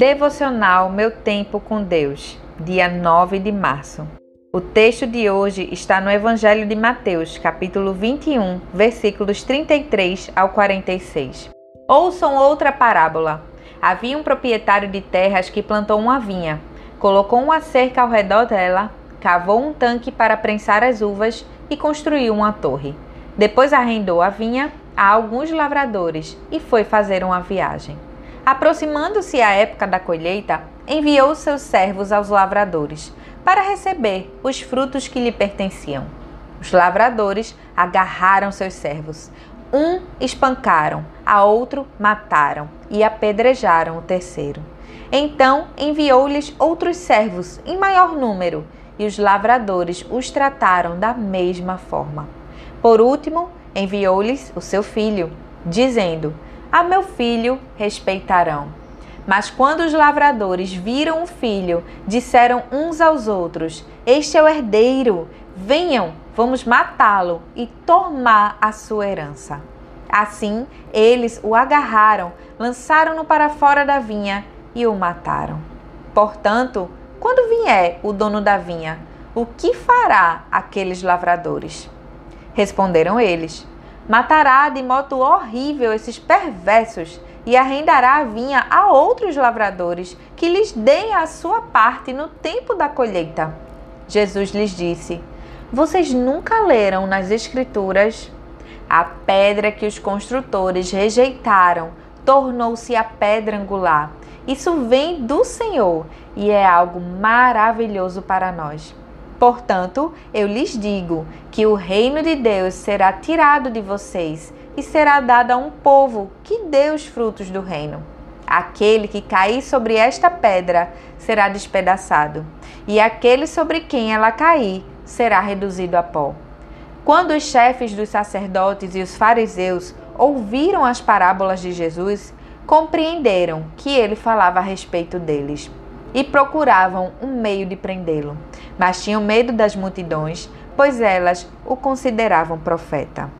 Devocional Meu Tempo com Deus, dia 9 de março. O texto de hoje está no Evangelho de Mateus, capítulo 21, versículos 33 ao 46. Ouçam outra parábola. Havia um proprietário de terras que plantou uma vinha, colocou uma cerca ao redor dela, cavou um tanque para prensar as uvas e construiu uma torre. Depois arrendou a vinha a alguns lavradores e foi fazer uma viagem. Aproximando-se a época da colheita, enviou seus servos aos lavradores para receber os frutos que lhe pertenciam. Os lavradores agarraram seus servos. Um espancaram, a outro mataram e apedrejaram o terceiro. Então enviou-lhes outros servos em maior número, e os lavradores os trataram da mesma forma. Por último, enviou-lhes o seu filho, dizendo: a meu filho respeitarão. Mas quando os lavradores viram o filho, disseram uns aos outros: Este é o herdeiro, venham, vamos matá-lo e tomar a sua herança. Assim, eles o agarraram, lançaram-no para fora da vinha e o mataram. Portanto, quando vier o dono da vinha, o que fará aqueles lavradores? Responderam eles: matará de modo horrível esses perversos e arrendará a vinha a outros lavradores que lhes deem a sua parte no tempo da colheita. Jesus lhes disse: Vocês nunca leram nas Escrituras? A pedra que os construtores rejeitaram tornou-se a pedra angular. Isso vem do Senhor e é algo maravilhoso para nós. Portanto, eu lhes digo que o reino de Deus será tirado de vocês e será dado a um povo que dê os frutos do reino. Aquele que cair sobre esta pedra será despedaçado, e aquele sobre quem ela cair será reduzido a pó. Quando os chefes dos sacerdotes e os fariseus ouviram as parábolas de Jesus, compreenderam que ele falava a respeito deles e procuravam um meio de prendê-lo, mas tinham medo das multidões, pois elas o consideravam profeta.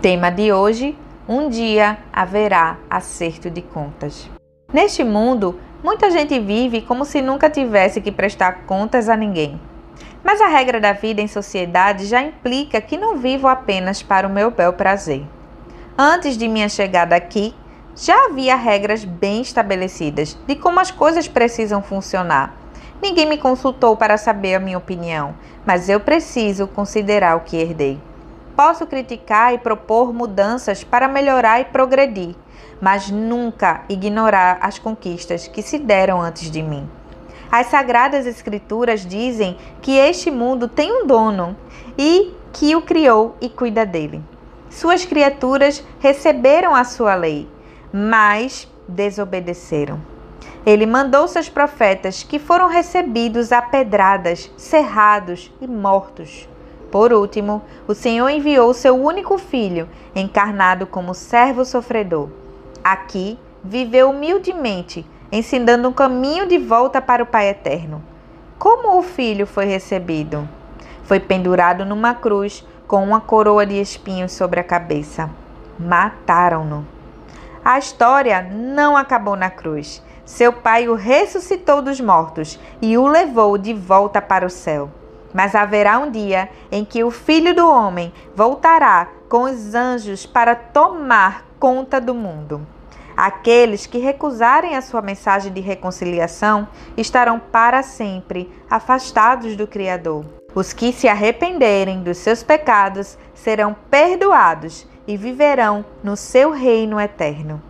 Tema de hoje: um dia haverá acerto de contas. Neste mundo, muita gente vive como se nunca tivesse que prestar contas a ninguém. Mas a regra da vida em sociedade já implica que não vivo apenas para o meu bel prazer. Antes de minha chegada aqui, já havia regras bem estabelecidas de como as coisas precisam funcionar. Ninguém me consultou para saber a minha opinião, mas eu preciso considerar o que herdei. Posso criticar e propor mudanças para melhorar e progredir, mas nunca ignorar as conquistas que se deram antes de mim. As Sagradas Escrituras dizem que este mundo tem um dono e que o criou e cuida dele. Suas criaturas receberam a sua lei mas desobedeceram. Ele mandou seus profetas, que foram recebidos a pedradas, cerrados e mortos. Por último, o Senhor enviou seu único filho, encarnado como servo sofredor. Aqui viveu humildemente, ensinando um caminho de volta para o Pai eterno. Como o filho foi recebido? Foi pendurado numa cruz com uma coroa de espinhos sobre a cabeça. Mataram-no. A história não acabou na cruz. Seu pai o ressuscitou dos mortos e o levou de volta para o céu. Mas haverá um dia em que o Filho do Homem voltará com os anjos para tomar conta do mundo. Aqueles que recusarem a sua mensagem de reconciliação estarão para sempre afastados do Criador. Os que se arrependerem dos seus pecados serão perdoados e viverão no seu reino eterno.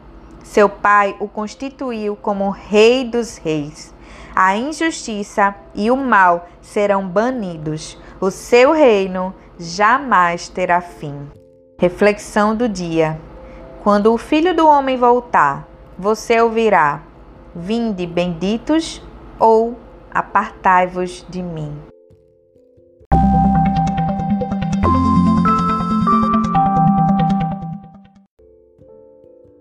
Seu pai o constituiu como Rei dos Reis. A injustiça e o mal serão banidos. O seu reino jamais terá fim. Reflexão do dia: Quando o filho do homem voltar, você ouvirá: Vinde benditos ou apartai-vos de mim.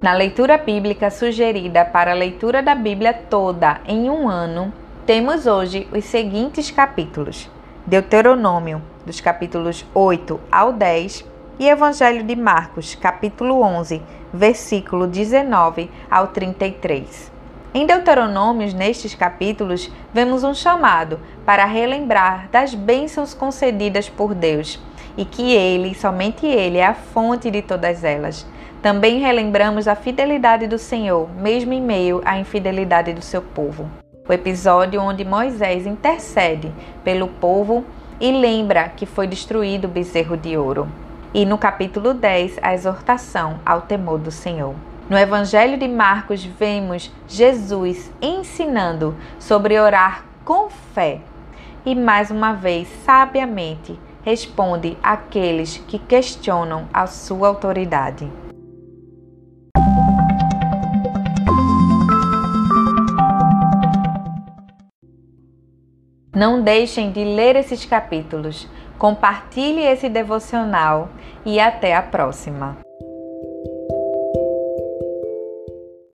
Na leitura bíblica sugerida para a leitura da Bíblia toda em um ano, temos hoje os seguintes capítulos: Deuteronômio, dos capítulos 8 ao 10, e Evangelho de Marcos, capítulo 11, versículo 19 ao 33. Em Deuteronômios, nestes capítulos, vemos um chamado para relembrar das bênçãos concedidas por Deus e que Ele, somente Ele, é a fonte de todas elas. Também relembramos a fidelidade do Senhor, mesmo em meio à infidelidade do seu povo. O episódio onde Moisés intercede pelo povo e lembra que foi destruído o bezerro de ouro. E no capítulo 10, a exortação ao temor do Senhor. No Evangelho de Marcos, vemos Jesus ensinando sobre orar com fé e, mais uma vez, sabiamente, responde àqueles que questionam a sua autoridade. Não deixem de ler esses capítulos, compartilhe esse devocional e até a próxima.